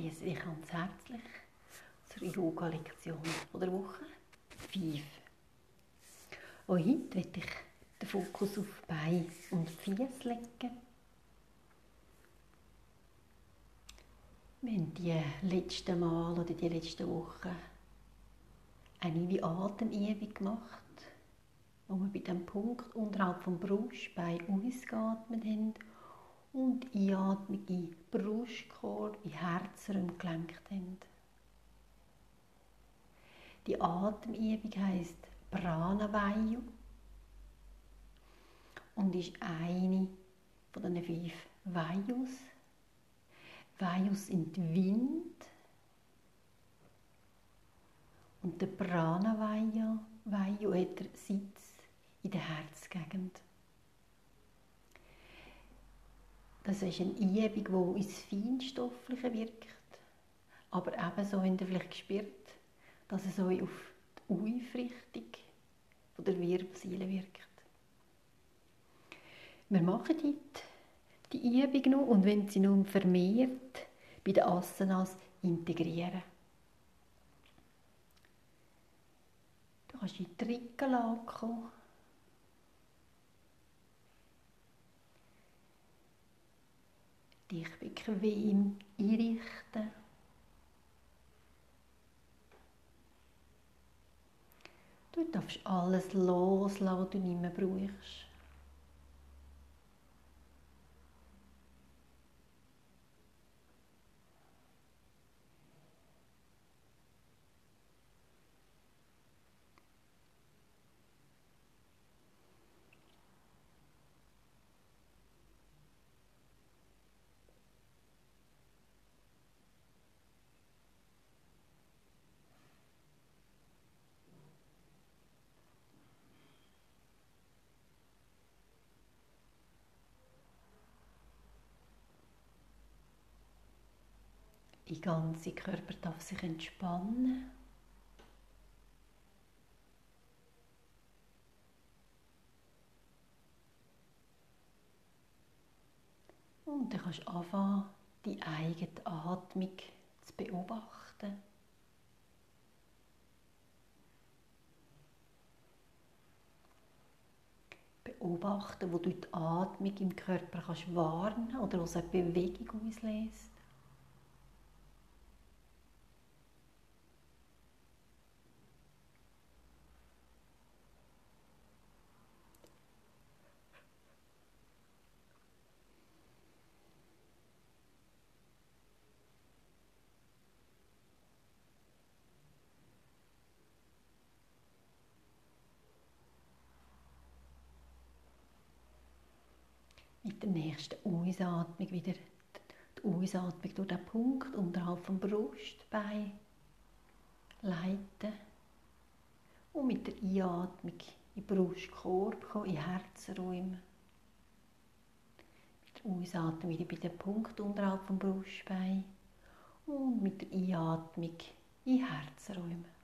begrüße dich ganz herzlich zur Yoga-Lektion der Woche 5. Auch heute werde ich den Fokus auf Bein und Fies legen. Haben die letzten Mal oder die letzten Wochen eine wie Atemübung gemacht, wo wir bei dem Punkt unterhalb vom Brustbein ausgeatmet haben und Einatmung in Brustkorb, in Herzraum gelenkt haben. Die Atemübung heisst Pranavayu und ist eine von den fünf Vayus. Vayus sind Wind und der Pranavayu Vayu hat der Sitz in der Herzgegend. Das ist eine Übung, die ins Feinstoffliche wirkt. Aber ebenso habt ihr vielleicht gespürt, dass es euch auf die Aufrichtung der Wirbelsäule wirkt. Wir machen heute die Übung noch und wenn sie nun vermehrt bei den Asanas integrieren. Du kannst in die Rückenlage kommen. Dich bequem einrichten. Du darfst alles loslassen, was du nicht mehr brauchst. Der ganze Körper darf sich entspannen. Und dann kannst du anfangen, die eigene Atmung zu beobachten. Beobachten, wo du die Atmung im Körper kannst warnen oder was eine Bewegung auslöst. Nächsten Ausatmung wieder die Ausatmung durch den Punkt unterhalb vom Brustbein leiten und mit der Einatmung in den Brustkorb kommen, in Herzräume. Mit der Ausatmung wieder bei dem Punkt unterhalb vom Brustbein und mit der Einatmung in Herzräume.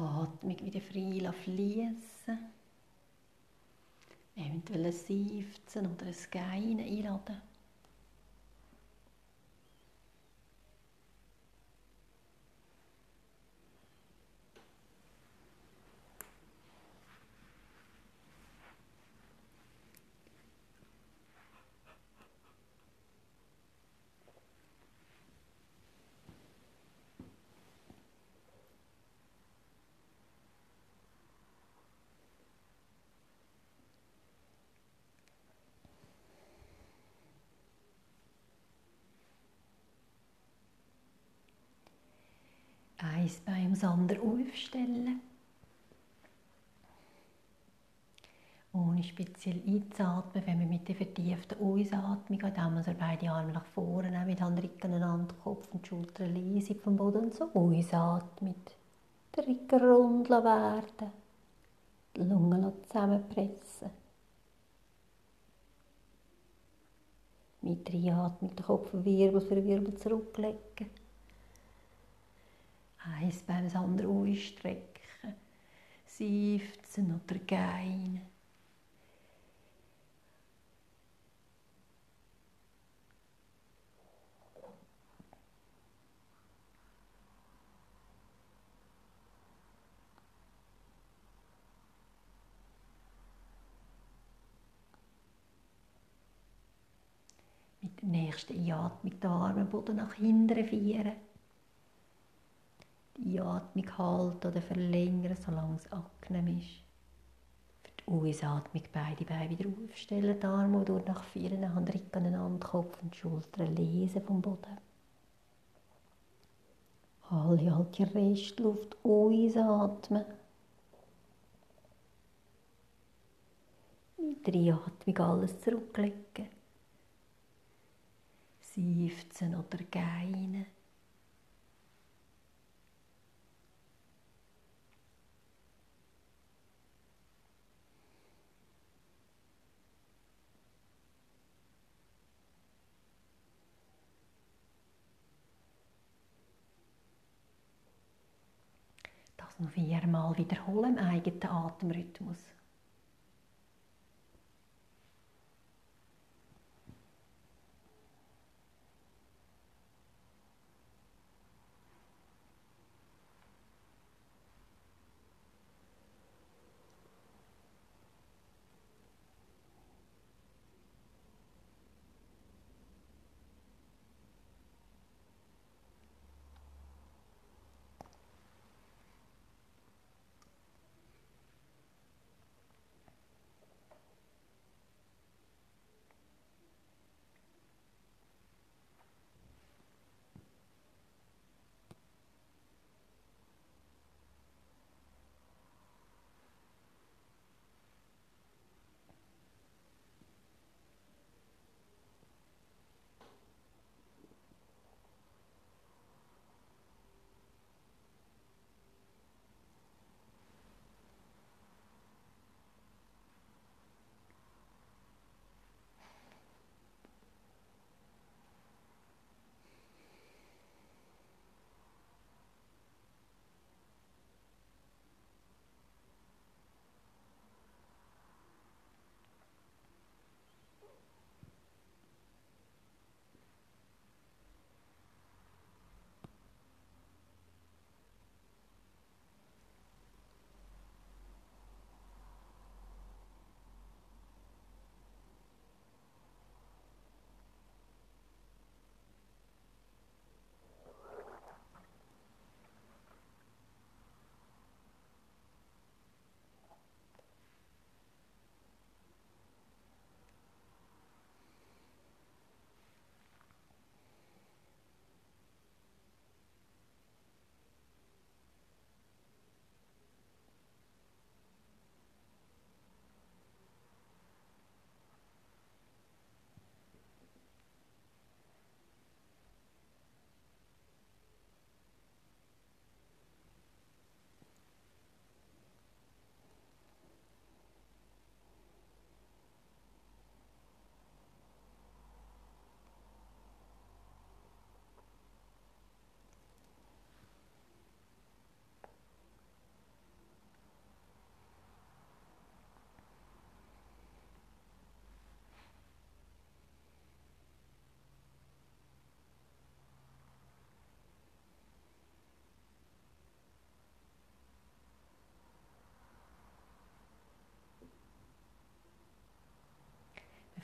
Atmung wieder frei fließen. Eventuell ein Seufzen oder ein Geinen einladen. Eins Bein ums andere aufstellen. Ohne speziell einzuatmen, wenn wir mit der vertieften Ausatmung gehen, dann wir beide Arme nach vorne nehmen, mit Hand Rücken aneinander, Kopf und Schultern leise vom Boden und so ausatmen. Der Rücken rund werden, die Lungen zusammenpressen. Mit der Einatmung den Kopf Wirbel für Wirbel zurücklegen. Eins beim anderen ausstrecken. Seufzen oder geinen. Mit der nächsten Einatmung die Arme Boden nach hinten vieren. Die Einatmung halten oder verlängern, solange es angenehm ist. Für die Ausatmung beide Beine wieder aufstellen, die Arme durch nach vorne, Hand aneinander, Kopf und Schultern lesen vom Boden. Alle halt die Restluft ausatmen. Mit der Einatmung alles zurücklegen. Seufzen oder geinen. Noch viermal wiederholen im eigenen Atemrhythmus.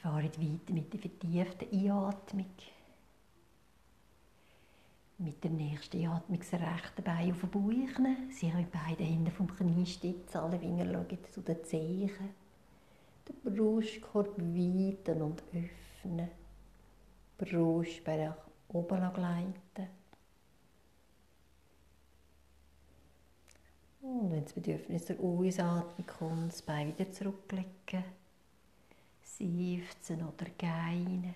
Fahren weiter mit der vertieften Einatmung. Mit der nächsten Einatmung das rechte Bein auf den Bauch nehmen. Sie haben beide Hände vom Knie stützen. Alle Finger schauen zu den Zehen. Den Brustkorb weiten und öffnen. Brustbein nach oben gleiten. Und wenn das Bedürfnis der Ausatmung kommt, das Bein wieder zurücklegen, seufzen oder gähnen.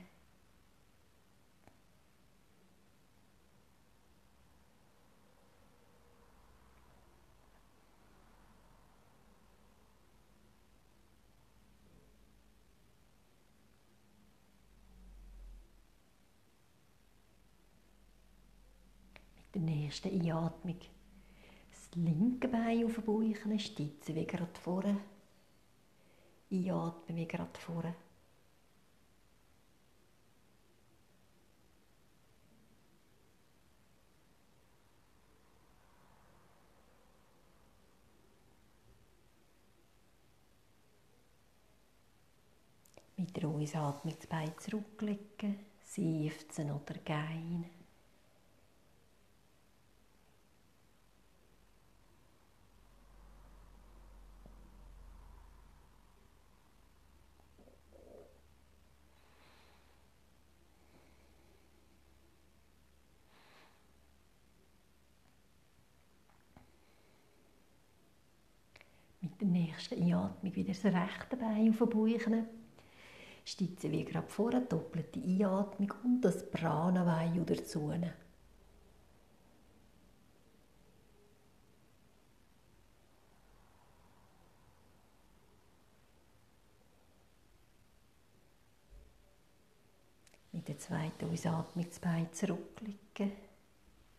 Mit der nächsten Einatmung das linke Bein auf den Bauch, stützen wie gerade vorne. Einatmen wie gerade vorne. Mit der Ausatmung das Bein zurücklegen, seufzen oder gehen. Mit der nächsten Einatmung wieder das rechte Bein auf den Bauch. Stützen wie gerade vorher, doppelte Einatmung und das Pranavayu dazu. Mit der zweiten Ausatmung das Bein zurücklegen,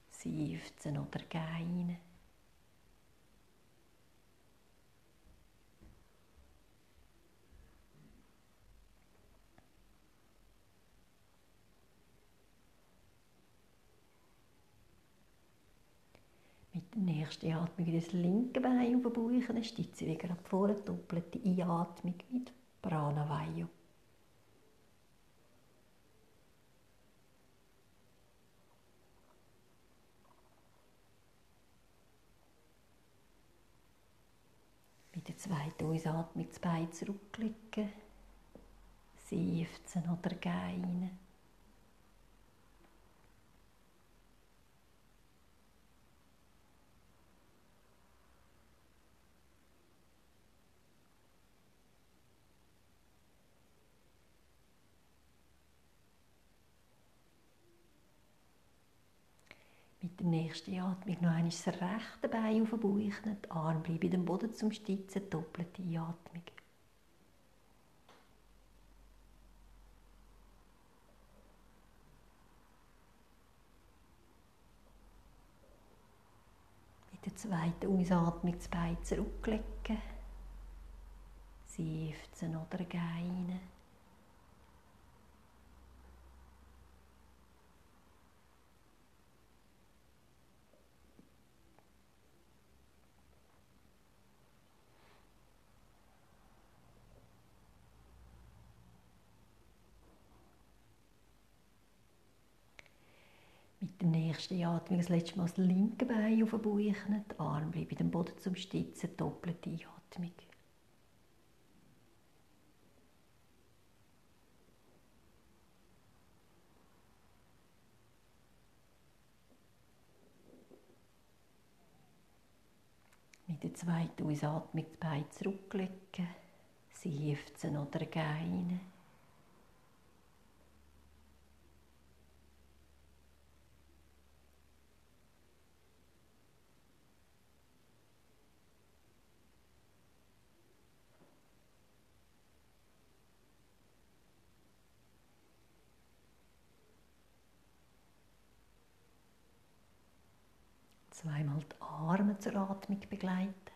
seufzen oder gehen. Mit der nächsten Atmung wieder das linke Bein auf den Bauch, dann stütze wie gerade vorne, doppelte Einatmung mit Pranavayu. Mit der zweiten Ausatmung das Bein zurücklegen, seufzen oder gehen. Der nächsten Atmung noch einmal das rechte Bein auf den Bauch, die Arme bleiben am Boden zum Stützen, doppelte Atmung. Mit der zweiten Ausatmung das Bein zurücklegen, seufzen oder gehen. Mit der nächsten Atmung das letzte Mal das linke Bein auf den Bauch, die Arme bleiben am Boden zum Stützen, doppelte Atmung. Mit der zweiten Ausatmung das Bein zurücklegen, seufzen oder gehen. Zweimal die Arme zur Atmung begleiten.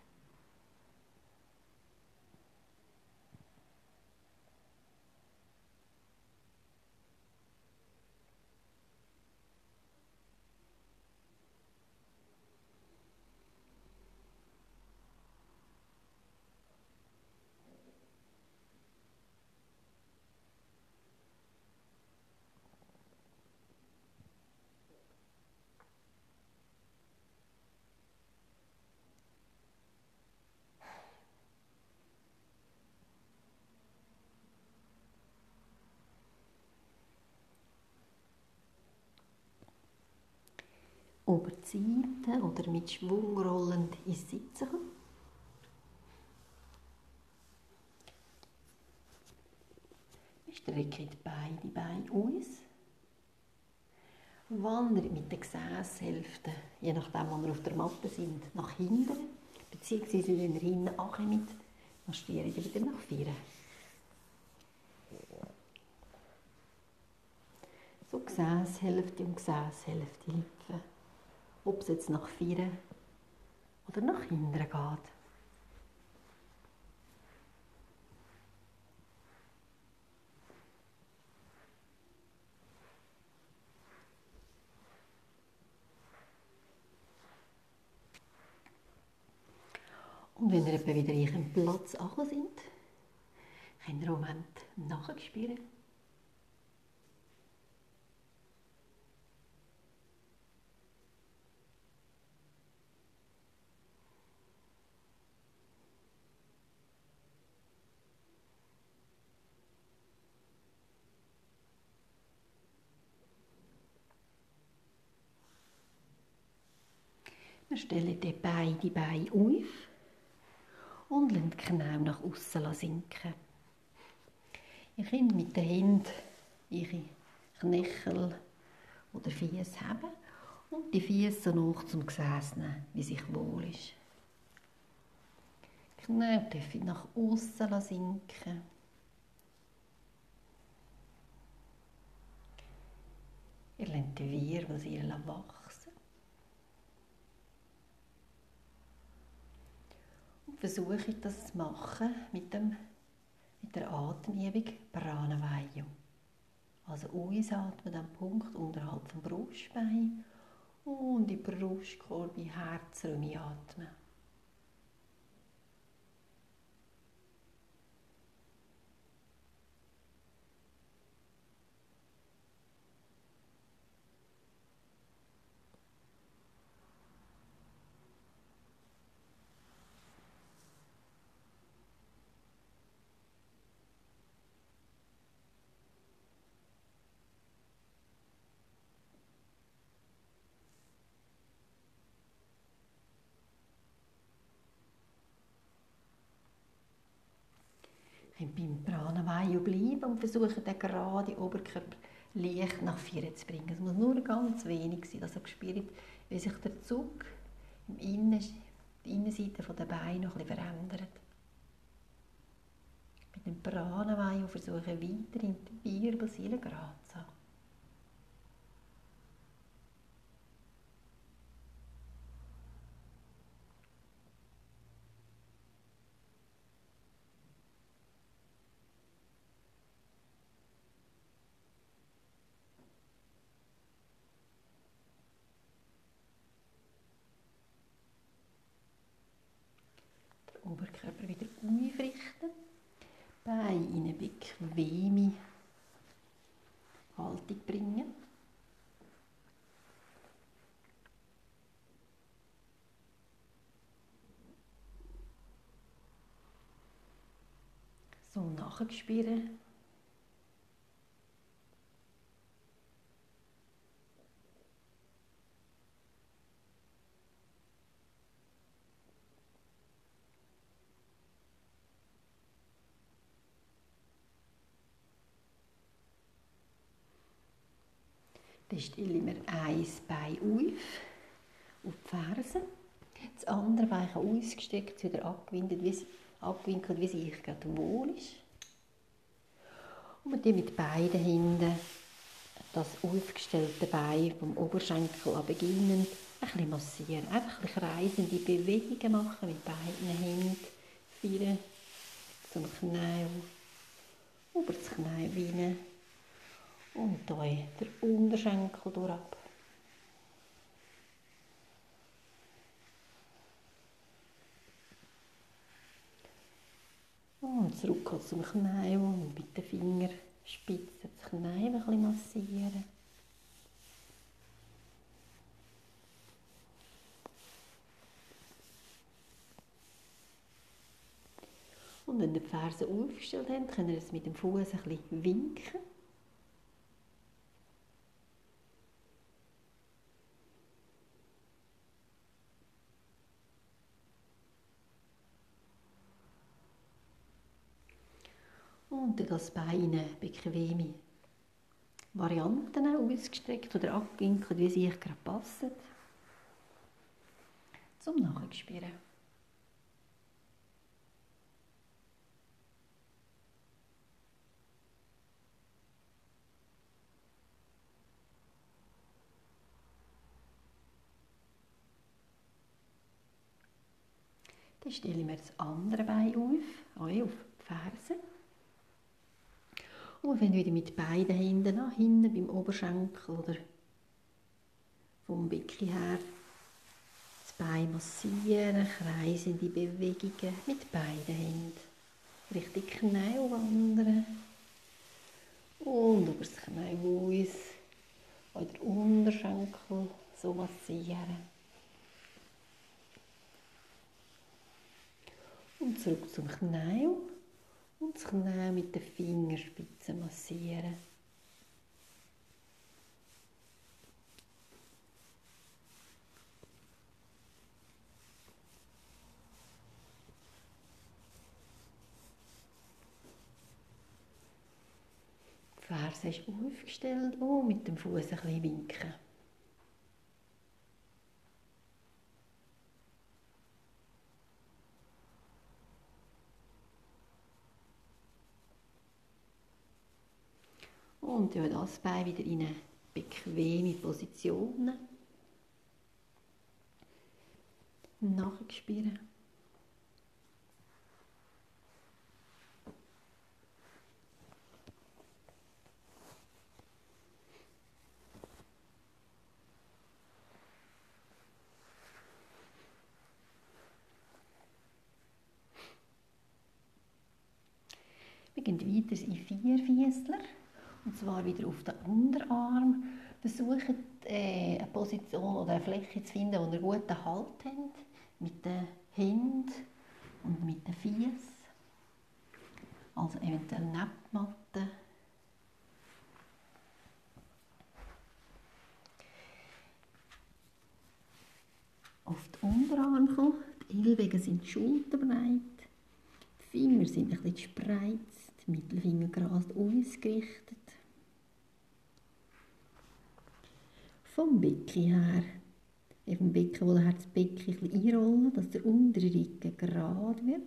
Seite oder mit Schwung rollend ins Sitzen kommen. Wir strecken beide Beine aus. Wandert mit den Gesäßhälften, je nachdem, wo wir auf der Matte sind, nach hinten. Beziehungsweise, wenn ihr hinten ankommt, marschiert ihr wieder nach vorne. So Gesäßhälfte und Gesäßhälfte hüpfen. Ob es jetzt nach vorne oder nach hinten geht. Und wenn ihr wieder in eurem Platz angekommen sind, könnt ihr einen Moment nachspüren. Wir stellen die beide Beine auf und lassen die Knie nach außen sinken. Ihr könnt mit den Händen ihre Knöchel oder Füße haben und die Füße noch zum Gesäß nehmen, wie sich wohl ist. Die Knie dürfen nach außen sinken. Ihr lernt die Wirbel sehr wachsen. Versuche das zu machen mit, dem, mit der Atemübung Pranavayu. Also ausatmen am Punkt unterhalb vom Brustbein und in Brustkorb, in Herzraum atmen. könnt beim Pranavayu bleiben und versuchen, den gerade Oberkörper leicht nach vorne zu bringen. Es muss nur ganz wenig sein, dass ihr spürt, wie sich der Zug im Innen, die Innenseite der Beine noch ein verändert. Mit dem Pranavayu versuchen weiter in die Wirbelsäule gerade zu haben. Oberkörper wieder aufrichten. Beine in eine bequeme Haltung bringen. So nachspüren. Dann stellen wir ein Bein auf, auf die Fersen. Das andere Bein ausgestreckt, wieder abgewinkelt, wie, abgewinkelt, wie sich gerade wohl ist. Und wir mit beiden Händen das aufgestellte Bein vom Oberschenkel an beginnen, ein bisschen massieren. Einfach ein kreisende Bewegungen machen mit beiden Händen. Vier zum Knie über das Knie rein und hier der Unterschenkel durchab. Und zurück zum Knie und mit den Fingerspitzen das Knie ein bisschen massieren. Und wenn ihr die Ferse aufgestellt habt, könnt ihr es mit dem Fuß ein bisschen winken. Und dann das Bein in bequeme Varianten ausgestreckt oder abgewinkelt, wie sie euch gerade passen. Zum Nachspüren. Dann stelle ich mir das andere Bein auf, auf die Ferse. Und wir wieder mit beiden Händen nach hinten beim Oberschenkel oder vom Becken her das Bein massieren, kreisende Bewegungen mit beiden Händen. Richtig Knie wandern. Und über das Knie aus, oder Unterschenkel so massieren. Und zurück zum Knie. Und das Knie mit den Fingerspitzen massieren. Die Ferse ist aufgestellt und mit dem Fuß ein bisschen winken. Und ja, das Bein wieder in eine bequeme Position. Nachspüren. Wir gehen weiter in Vierfüßler. Und zwar wieder auf den Unterarm. Versucht äh, eine Position oder eine Fläche zu finden, wo ihr guten Halt habt. Mit den Händen und mit den Füßen. Also eventuell Nebenmatte. Auf den Unterarm kommen. Die Ellbogen sind schulterbreit. Die Finger sind ein bisschen spreizt. Mittelfinger gerade ausgerichtet. Vom Becken her. Dem Becken, wo das Becken ein einrollen, dass der untere Rücken gerade wird.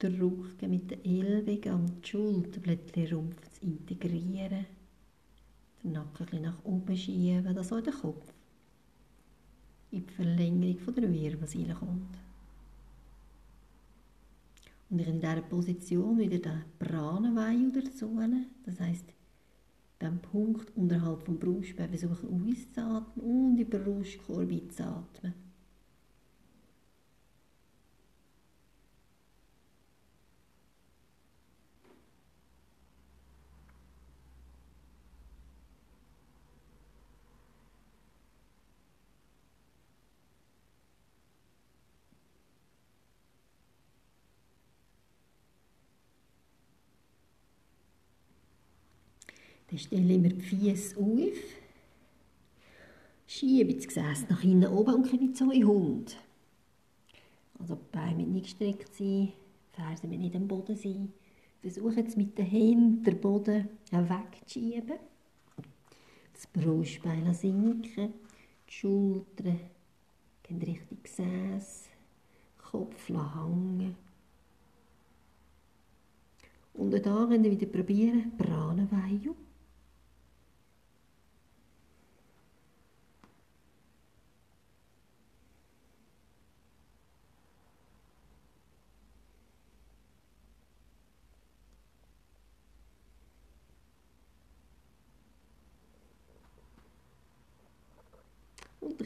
Der Rücken mit den Ellbogen und die Schulterblättchen Rumpf zu integrieren. Den Nacken ein nach oben schieben, dass auch der Kopf in die Verlängerung der Wirbelsäule kommt. Und ich in dieser Position wieder den Pranenweih dazu, das heisst beim Punkt unterhalb vom Brustbein versuchen auszuatmen und über den Brustkorb einzuatmen. Dann stelle ich mir die Füße auf, schiebe das Gesäß nach hinten oben und komme zu in Hund. Also die Beine müssen nicht gestreckt sein, die Fersen müssen nicht am Boden sein. Versuche jetzt mit den Händen den Boden wegzuschieben. Das Brustbein sinken, die Schultern gehen Richtung Gesäß, Kopf hängen. Und da könnt ihr wieder probieren, Pranavayum.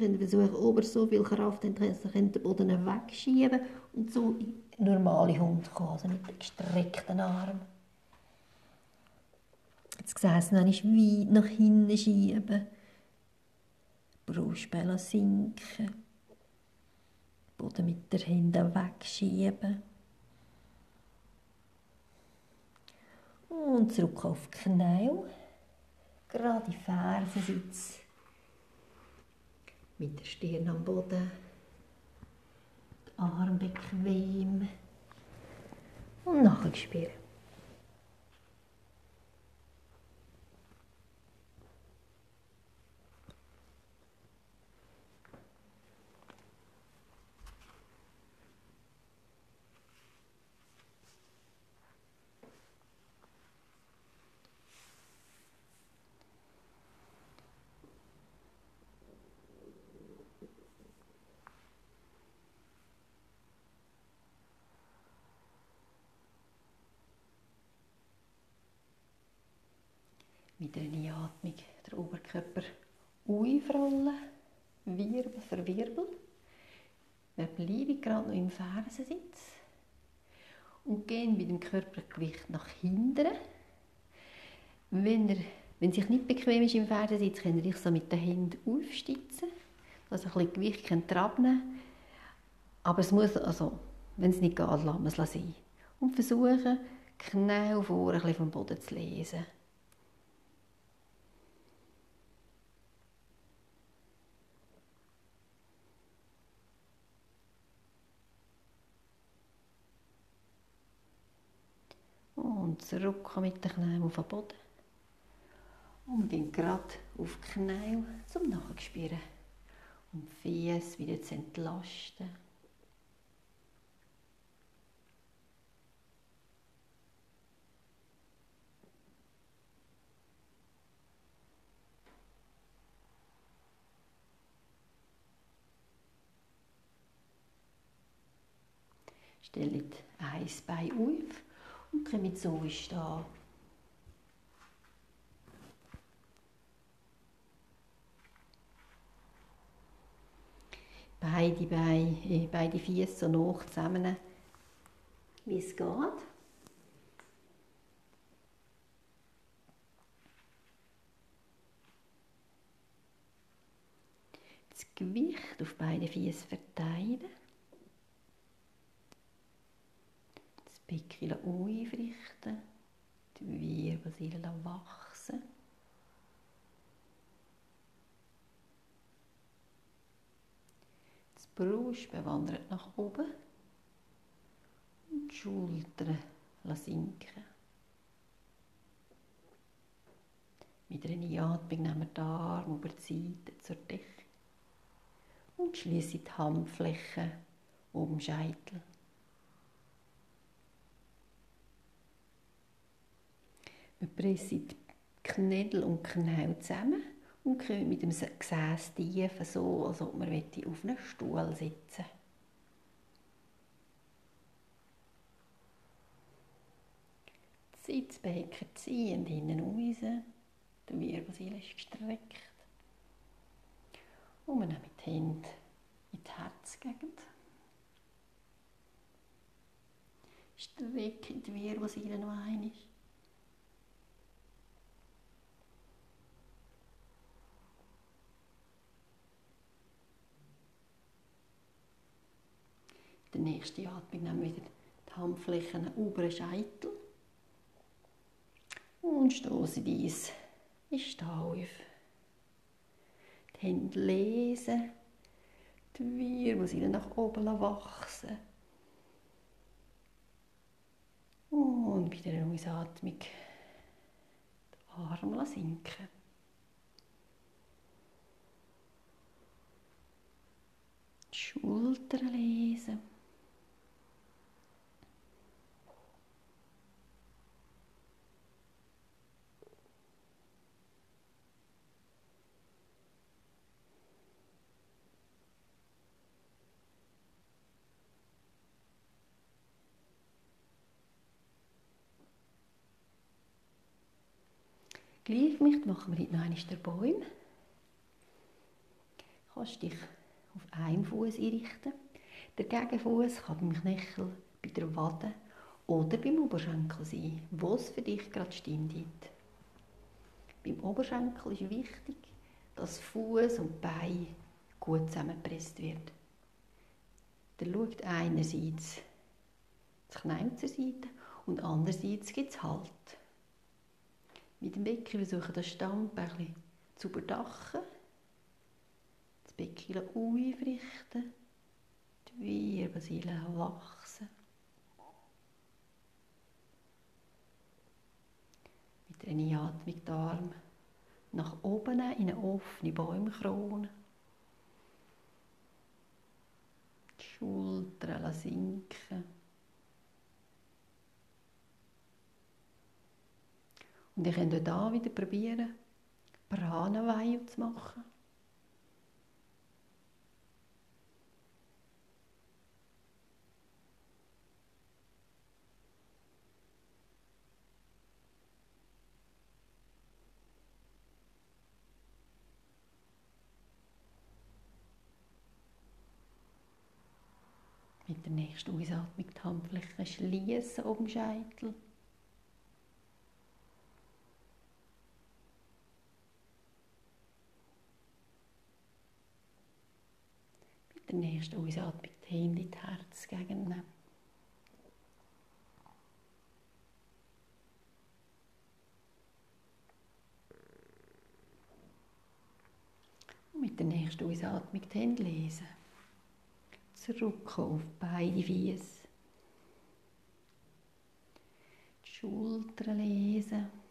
Dann versuchen, ober so viel Kraft dass sie den Boden wegschieben und so in normale Hund kommen, also mit gestreckten Armen. Das Gesäß noch weit nach hinten schieben. Brustbein sinken. Boden mit der Hände wegschieben. Und zurück auf die Knie. Gerade die Fersen sitzen mit der Stirn am Boden, die Arme bequem, und nachspüren. Mit Einatmung der Oberkörper aufrollen, Wirbel für Wirbel. Wir bleiben gerade noch im Fersensitz und gehen mit dem Körpergewicht nach hinten. Wenn, er, wenn es sich nicht bequem ist im Fersensitz, könnt ihr euch so mit den Händen aufstützen, dass also ein bisschen Gewicht könnt abnehmen Aber es muss, also, wenn es nicht geht, lassen wir es sein. Und versuchen, Knie vor ein bisschen vom Boden zu lesen. und zurück mit den Knien auf den Boden. Und gehen gerade auf die Knie zum Nachspüren, um die Füße wieder zu entlasten. Stellt ein Bein auf und kommen so stehen. Beide Beine, äh, beide Füße so hoch zusammen, wie es geht. Das Gewicht auf beide Füße verteilen. Becken aufrichten, die Wirbelsäule wachsen. Das Brustbein wandert nach oben und die Schultern sinken. Mit einer Einatmung nehmen wir die Arme über die Seite zur Decke und schließen die Handflächen oben Scheitel. Pressen die Knödel und Knie zusammen und können mit dem Gesäß tief, so als ob man auf einem Stuhl sitzen Sitzbecken ziehen hinten raus, der Wirbelsäule ist gestreckt. Und wir nehmen die Hände in die Herzgegend. Strecken die Wirbelsäule noch einmal. Der nächste Atmung nehmen wir wieder die Handflächen über den Scheitel und stoßen dies Steh auf. Die Hände lesen, die Wirbelsäule nach oben wachsen. Und wieder eine Ausatmung die Arme sinken. Die Schultern lesen. Gleichgewicht machen wir heute noch einmal den Bäume. Du kannst dich auf einen Fuß einrichten. Der Gegenfuß kann beim Knöchel, bei der Wade oder beim Oberschenkel sein, wo es für dich gerade stimmt. Beim Oberschenkel ist wichtig, dass Fuß und Bein gut zusammengepresst wird. Der schaut einerseits das Knie zur Seite und andererseits gibt es Halt. Mit dem Becken versuchen das Stammbällchen zu überdachen, das Becken aufrichten, die Wirbelsäule wachsen. Mit einer Einatmung die Arme nach oben in eine offene Bäumkrone. Die Schultern sinken. Und ihr könnt auch hier wieder probieren, Pranaweihe zu machen. Mit der nächsten Ausatmung die Handflächen schließen den Scheitel. Der nächsten Ausatmung die Hände in Herz gegennehmen. Und mit der nächsten Ausatmung die Hände lesen zurückkommen auf beide Füße. Die Schultern lesen.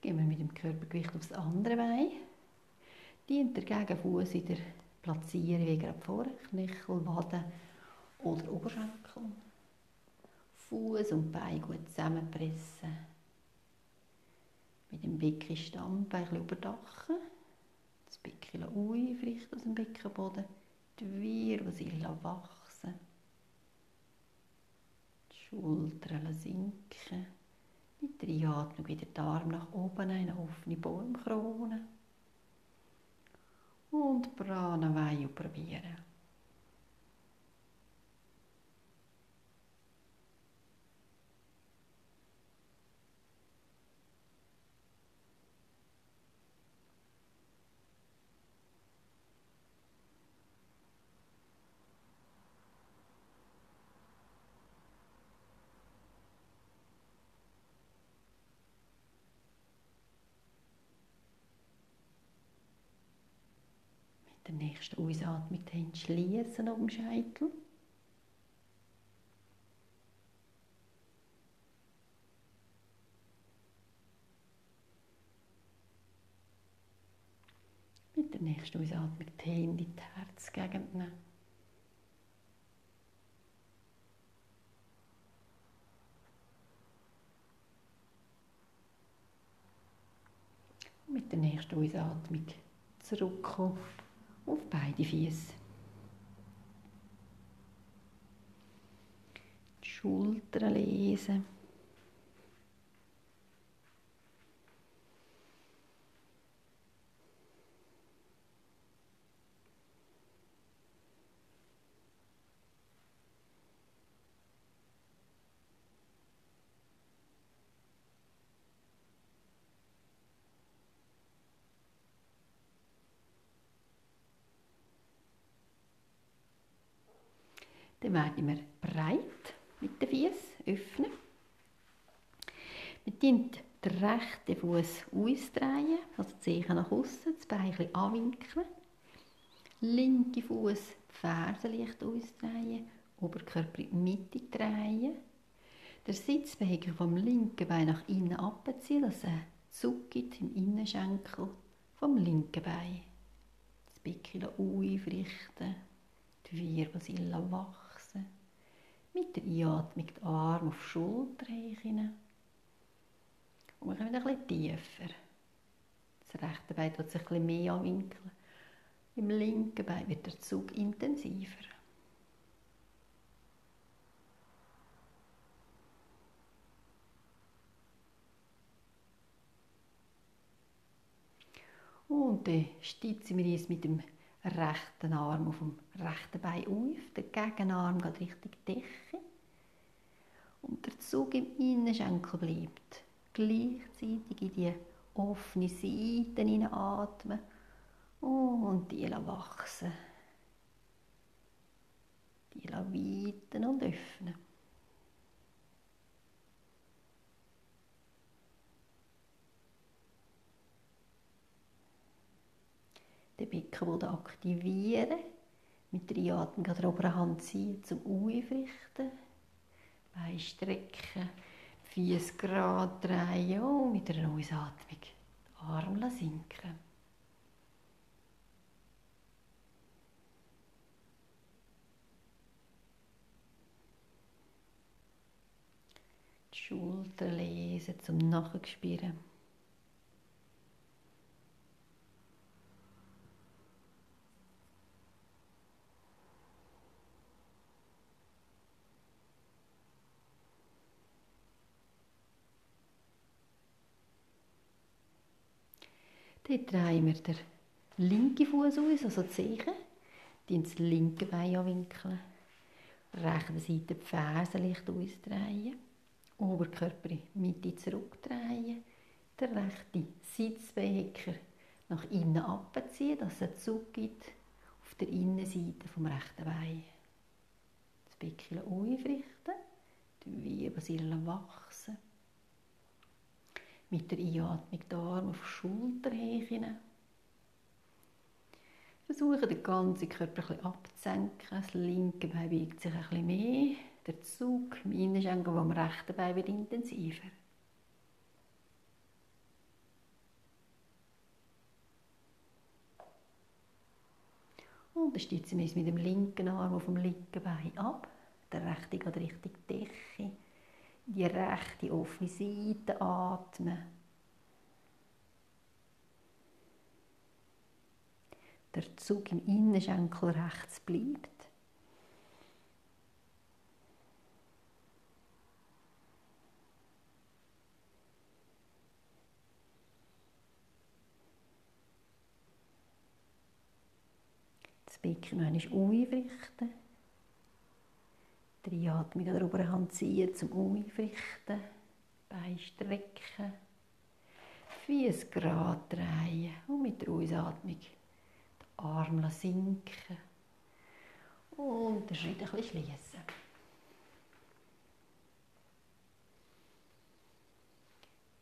Gehen wir mit dem Körpergewicht aufs andere Bein. Dient der Gegenfuß in der Platzierung wie gerade vorher, Knöchel, Waden oder Oberschenkel. Fuß und Bein gut zusammenpressen. Mit dem Becken Stammbein überdachen. Das Becken aufrichten aus dem Beckenboden. Die Wirbelsäule wachsen. Die Schultern sinken. Mit der Einatmung wieder die Arme nach oben, eine offene Baumkrone. Und Pranavayu probieren. Der nächsten Ausatmung die Hände schließen auf dem Scheitel. Mit der nächsten Ausatmung die Hände in die Herzgegend nehmen. Mit der nächsten Ausatmung zurückkommen auf beide Füße. Die Schultern lesen. Dann werden wir breit mit den Füßen öffnen. Wir den rechten Fuß ausdrehen, also die Zehen nach außen, das Bein anwinkeln. Linke Fuß Ferse leicht ausdrehen, Oberkörper in die Mitte drehen. Der Sitzbewegung vom linken Bein nach innen abziehen, dass er Zug gibt im Innenschenkel vom linken Bein. Das Becken aufrichten, die Wirbelsäule wach mit der Einatmung die Arme auf die Schulter hinein. Und wir kommen ein bisschen tiefer. Das rechte Bein wird sich ein bisschen mehr anwinkeln. Im linken Bein wird der Zug intensiver. Und dann stützen wir uns mit dem rechten Arm auf dem rechten Bein auf, der Gegenarm geht Richtung Decke und der Zug im Innenschenkel bleibt. Gleichzeitig in die offene Seite hineinatmen und die wachsen. Die weiten und öffnen. Den Beckenboden aktivieren. Mit der Einatmung an der oberen Hand ziehen zum Aufrichten. Beine strecken, Füße gerade drehen und mit einer Ausatmung Arm sinken. Die Schultern lesen zum Nachspüren. Dort drehen wir den linken Fuß aus, also die Zeche. Die das linke Bein anwinkeln. Rechte Seite die Fersen leicht ausdrehen. Oberkörper in die Mitte zurückdrehen. Der rechte Sitzbehecker nach innen abziehen, dass es einen Zug gibt auf der Innenseite vom rechten Bein. Das Becken aufrichten, die Wirbelsäule wachsen mit der Einatmung die Arme auf die Schulterhöhe hinein. Versuchen, den ganzen Körper ein abzusenken. Das linke Bein biegt sich bisschen mehr. Der Zug im Innenschenkel vom rechten Bein wird intensiver. Und dann stützen wir uns mit dem linken Arm auf dem linken Bein ab. Der rechte geht Richtung Decke die rechte offene Seite atmen. Der Zug im Innenschenkel rechts bleibt. Das Becken noch einmal aufrichten. Die Einatmung an der oberen Hand ziehen zum Aufrichten. Beine strecken. Füße gerade drehen. Und mit der Ausatmung die Arme sinken. Und den Schritt bisschen schließen.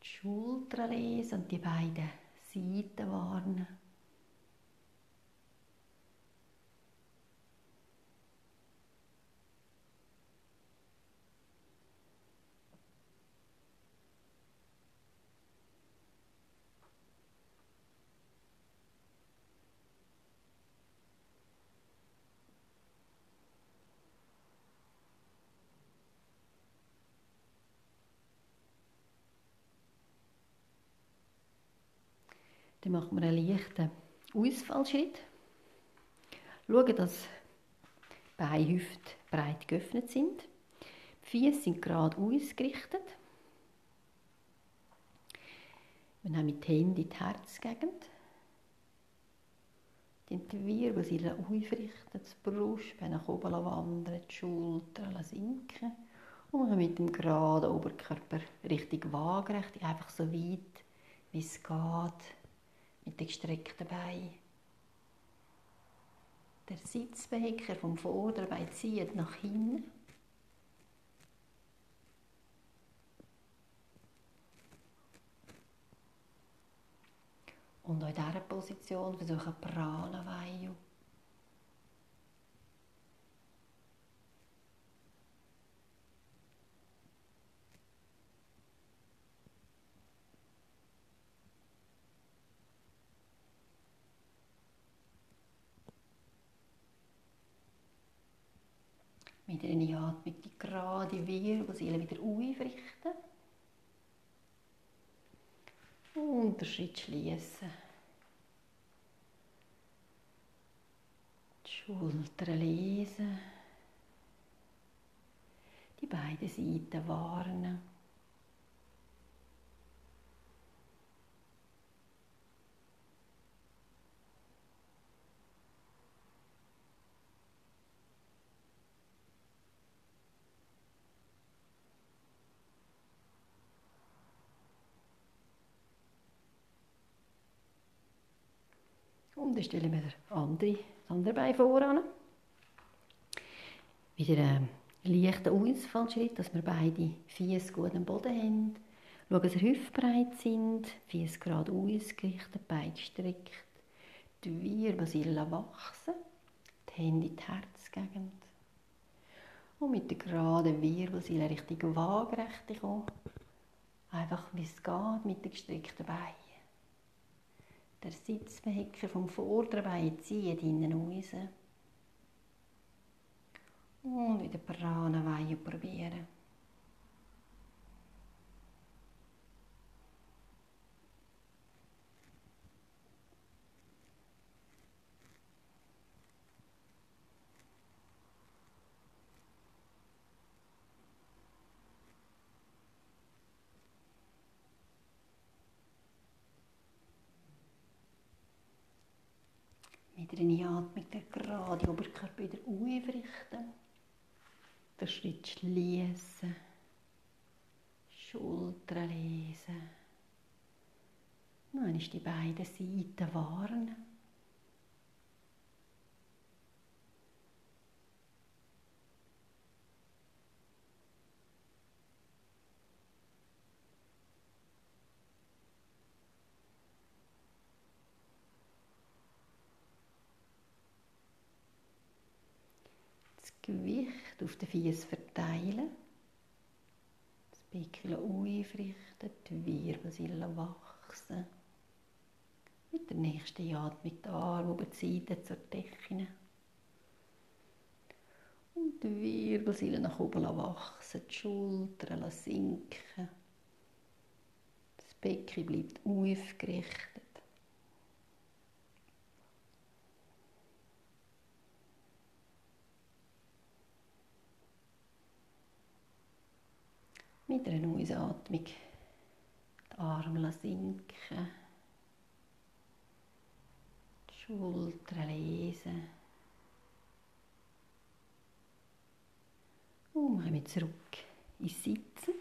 Die Schultern lesen und die beiden Seiten warnen. Dann machen wir einen leichten Ausfallschritt. Schauen, dass die Beine breit geöffnet sind. Die Füße sind gerade ausgerichtet. Wir nehmen mit den Händen in die Herzgegend. Die Wirbelsäule aufrichten, das Brustbein nach oben wandern, die Schultern sinken. Und mit dem geraden Oberkörper richtig waagerecht, einfach so weit, wie es geht, mit den gestreckten Beinen. Der Sitzbehecker vom Vorderbein zieht nach hinten. Und in dieser Position versuchen Prana-Vayu Mit einer Einatmung die gerade Wirbelsäule wieder aufrichten. Und den Schritt schließen. Die Schultern lesen. Die beiden Seiten warnen. Und dann stellen wir das andere, das andere Bein voran. Wieder einen leichten Ausfallschritt, dass wir beide Füße gut am Boden haben. Schauen, dass sie hüftbreit sind, Füße gerade ausgerichtet, beide gestrickt. Die Wirbelsäule wachsen, die Hände in die Herzgegend. Und mit der geraden Wirbelsäule richtig Waagerechte kommen. Einfach wie es geht mit den gestreckten Beinen. Der Sitzbehecker vom vorderen Bein zieht innen raus. Und wieder Prana Weihe probieren. Mit einer Atmung den gerade Oberkörper wieder aufrichten. Den Schritt schließen. Schultern lesen. Dann ist die beiden Seiten warnen. Gewicht auf den Fies verteilen. Das Becken aufrichten, die Wirbelsäule wachsen. Mit der nächsten Atmung die Arme über die Seite zur Decke. Und die Wirbelsäule nach oben wachsen, die Schultern sinken. Das Becken bleibt aufgerichtet. Mit einer Ausatmung die Arme sinken, die Schultern lesen. Und wir zurück ins Sitzen.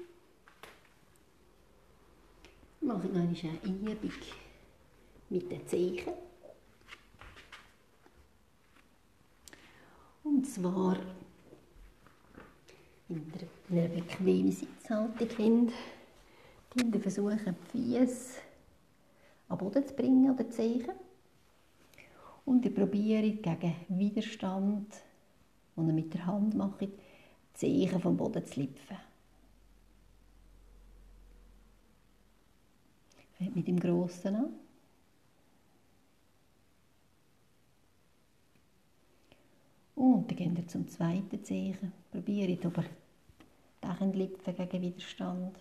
Machen wir eine Übung mit den Zehen. Und zwar in einer bequemen Sitzhaltung haben, die versuchen, die Füße am Boden zu bringen oder zu zeigen. Und ich probiere gegen Widerstand, den ihr mit der Hand macht, die Zeichen vom Boden zu lüpfen. Fängt mit dem Grossen an. Und dann gehen wir zum zweiten Zeichen. Probiert, ob ihr den lüpfen gegen Widerstand.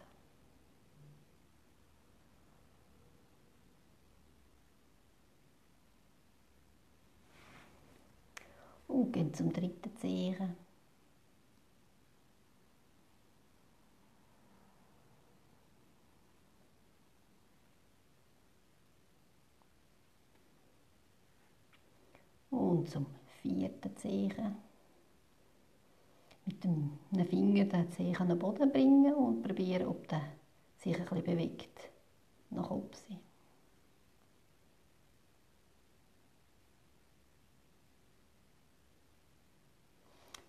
Und gehen zum dritten Zeichen. Und zum vierten Zeichen. Mit dem Finger den Zehen an den Boden bringen und probieren, ob der sich ein bisschen bewegt. Nach oben.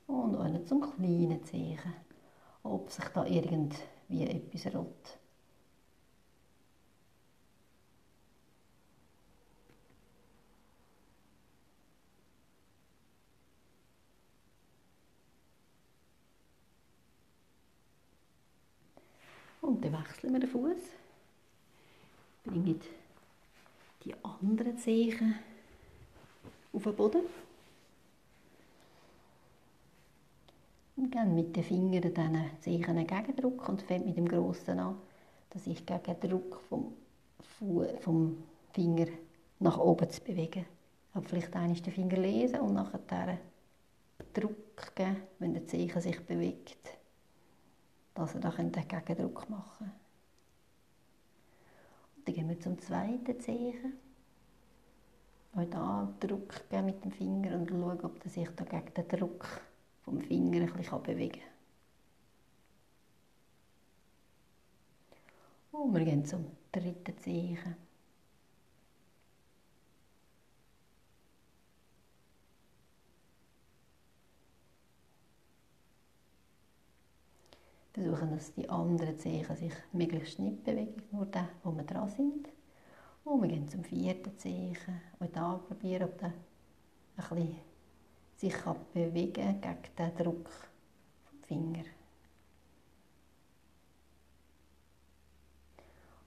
Und einen zum kleinen Zeichen, ob sich da irgendwie etwas rollt. Und dann wechseln wir den Fuß. Bringen die anderen Zehen auf den Boden. Und gehen mit den Fingern diesen Zehen einen Gegendruck und fängt mit dem Grossen an, dass ich gegen den Druck vom, vom Finger nach oben zu bewegen. Aber vielleicht einmal den Finger lesen und nachher Druck geben, wenn der Zeichen sich bewegt dass er da Gegendruck machen kann. Und dann gehen wir zum zweiten Zeichen. Auch da Druck geben mit dem Finger und schauen, ob er sich da gegen den Druck vom Finger ein bisschen bewegen kann. Und wir gehen zum dritten Zeichen. Versuchen, dass die anderen Zehen sich möglichst nicht bewegen, nur der, wo wir dran sind. Und wir gehen zum vierten Zeichen. Und da probieren, ob der ein sich bewegen kann gegen den Druck vom Finger.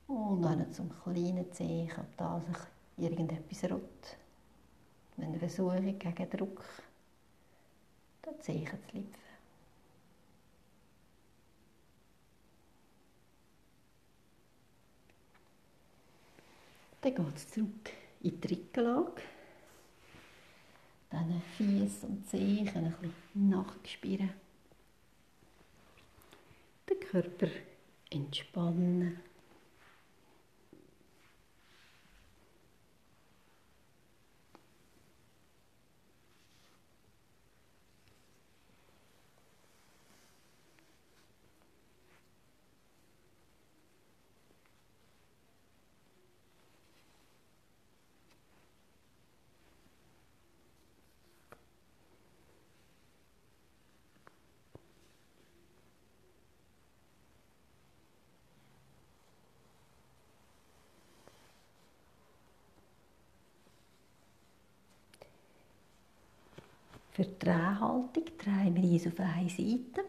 Und dann zum kleinen Zeichen, ob da sich irgendetwas rot. Wenn wir versuchen, gegen Druck das Zeichen zu lüpfen. Dann geht es zurück in die Rückenlage. Dann Fies und Zehen ein bisschen nachspüren. Den Körper entspannen. Für die Drehhaltung drehen wir uns auf eine Seite.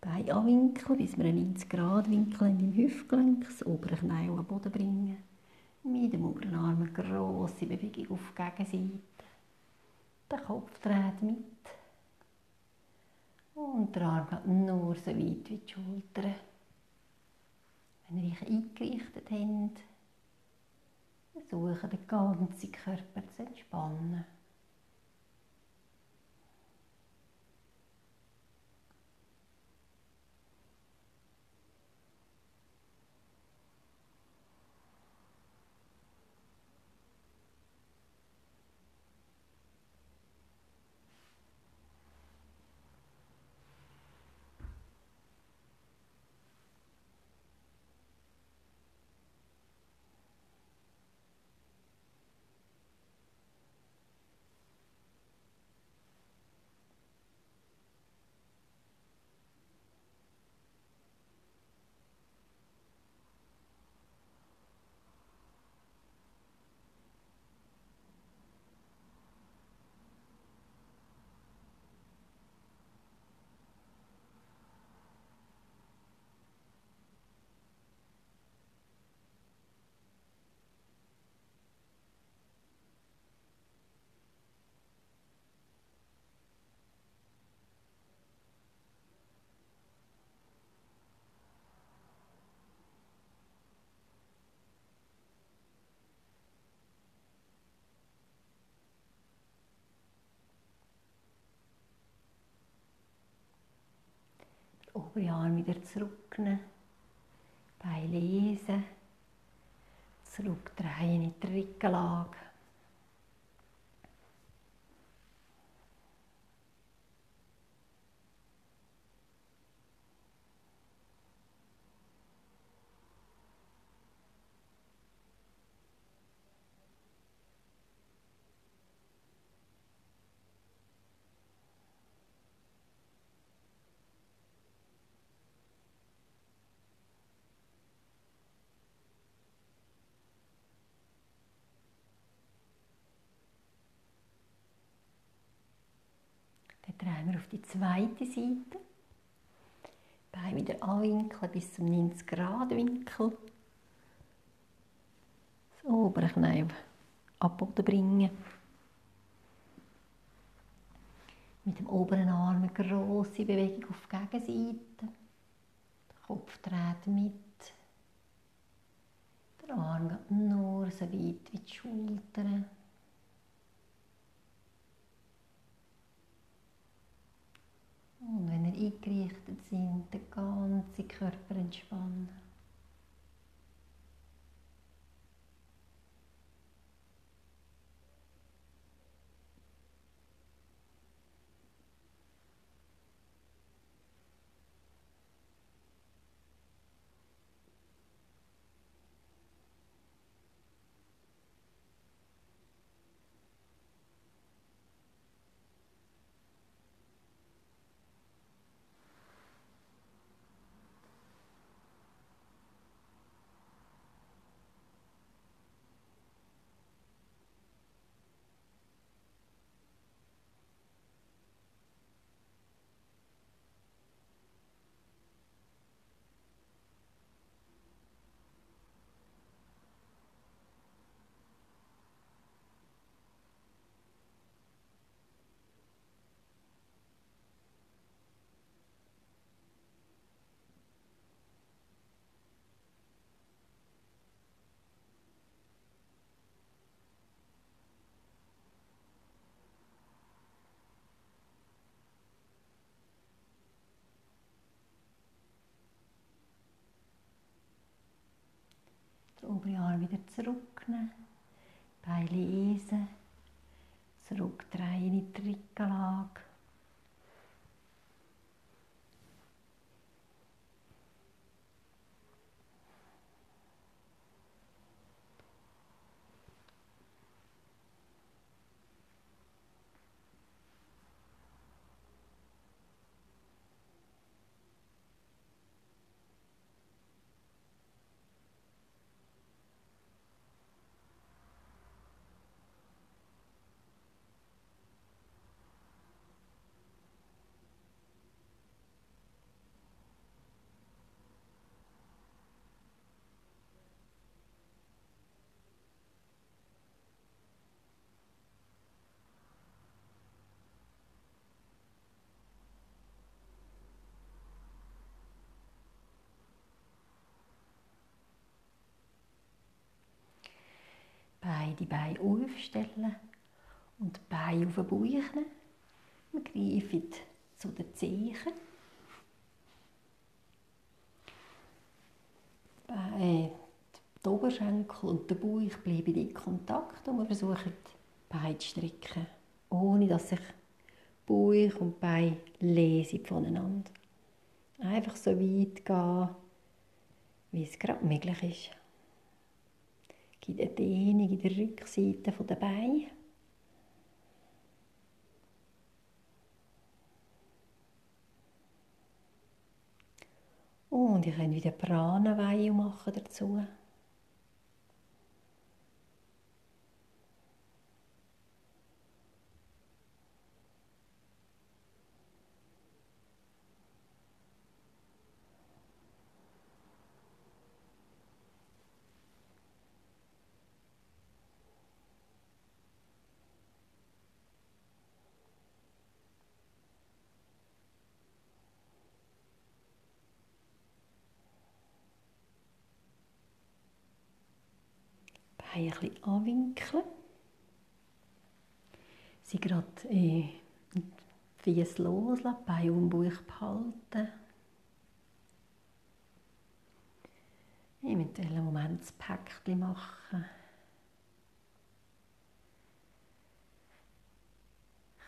Beine anwinkeln, bis wir einen 90 Grad Winkel in im Hüftgelenk, das obere Knie am Boden bringen. Mit dem oberen Arm eine grosse Bewegung auf die Gegenseite. Der Kopf dreht mit. Und der Arm geht nur so weit wie die Schultern. Wenn ihr euch eingerichtet habt, versuchen, den ganzen Körper zu entspannen. Obere Arm wieder zurücknehmen. Bein lesen. Zurückdrehen in die Rückenlage. drehen wir auf die zweite Seite. Bein wieder anwinkeln bis zum 90 Grad Winkel. Das obere Knie ab bringen. Mit dem oberen Arm eine grosse Bewegung auf die Gegenseite. Der Kopf dreht mit. Der Arm geht nur so weit wie die Schultern. Und wenn ihr eingerichtet sind, den ganzen Körper entspannen. Wieder zurücknehmen. Beine lesen. Zurückdrehen in die Rückenlage. Beide Beine aufstellen und die Beine auf den Bauch nehmen. Wir greifen zu den Zehen. Die Oberschenkel und der Bauch bleiben in Kontakt und wir versuchen, die Beine zu strecken, ohne dass sich Bauch und Beine lesen voneinander. Einfach so weit gehen, wie es gerade möglich ist eine Dehnung in der Rückseite der Beine. Und ihr könnt wieder Pranaweihe machen dazu. Beine ein bisschen anwinkeln. Sie gerade äh, Fies loslassen, Beine um Bauch behalten. Eventuell einen Moment das Päckchen machen.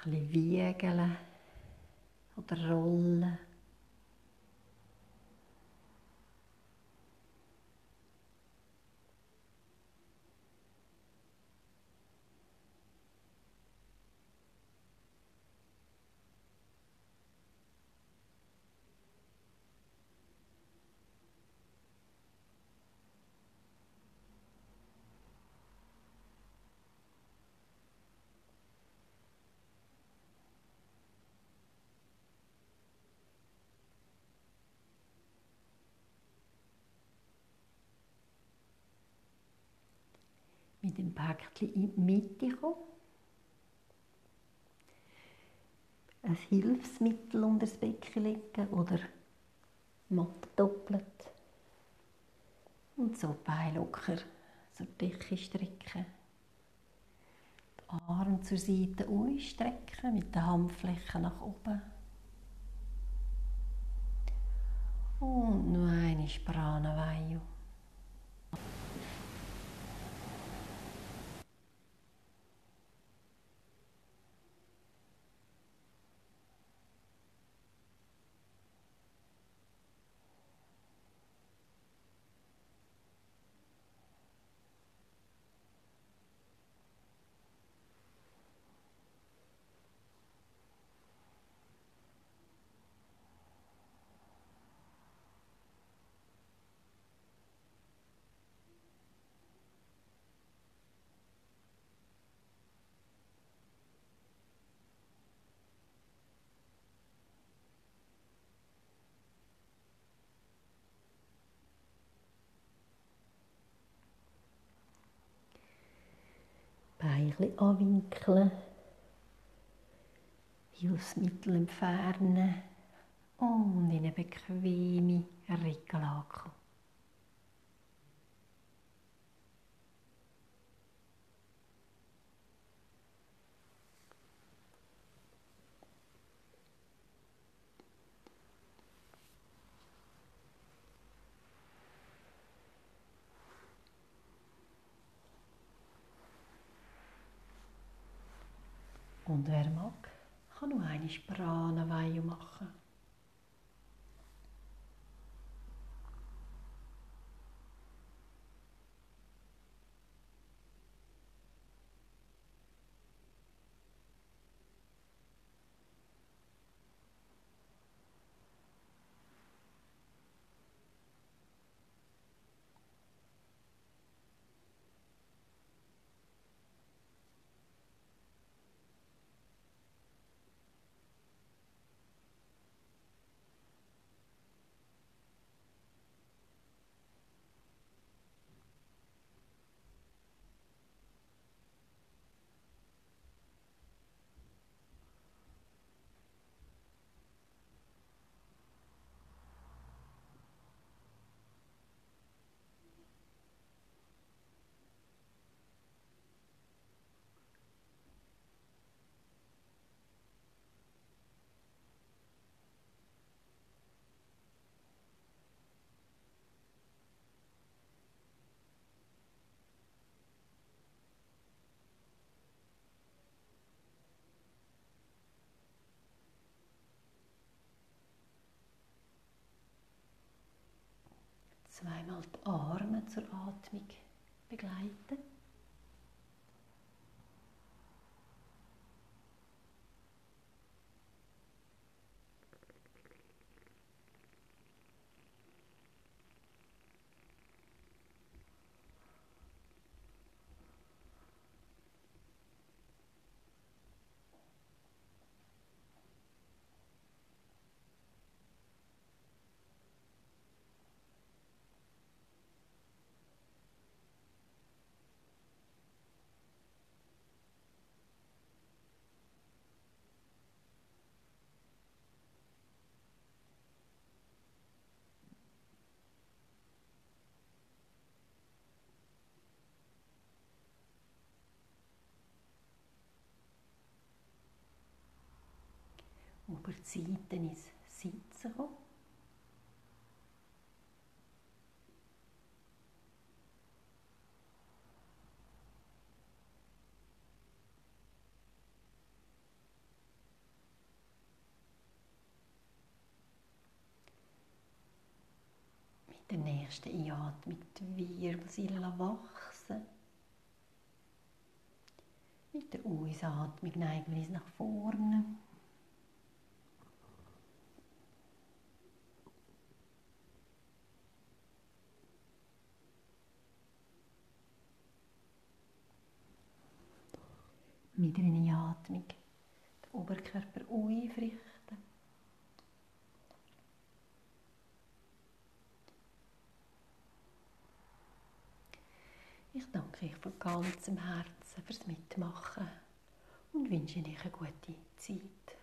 Ein bisschen wiegeln oder rollen. Dem Päckchen in die Mitte kommen. Ein Hilfsmittel unter das Becken legen oder matt doppelt. Und so die Beine locker zur Decke strecken. Die Arme zur Seite ausstrecken mit den Handflächen nach oben. Und nur eine Pranavayu. Ein anwinkeln, Hilfsmittel entfernen und in eine bequeme Rückenlage kommen. Und wer mag, kann noch eine Pranavaya machen. Zweimal die Arme zur Atmung begleiten. Über die Seiten ins Sitzen kommen. Mit der nächsten Einatmung die Wirbelsäule wachsen. Mit der Ausatmung neigen wir uns nach vorne. Mit einer Atmung den Oberkörper aufrichten. Ich danke euch von ganzem Herzen fürs Mitmachen und wünsche euch eine gute Zeit.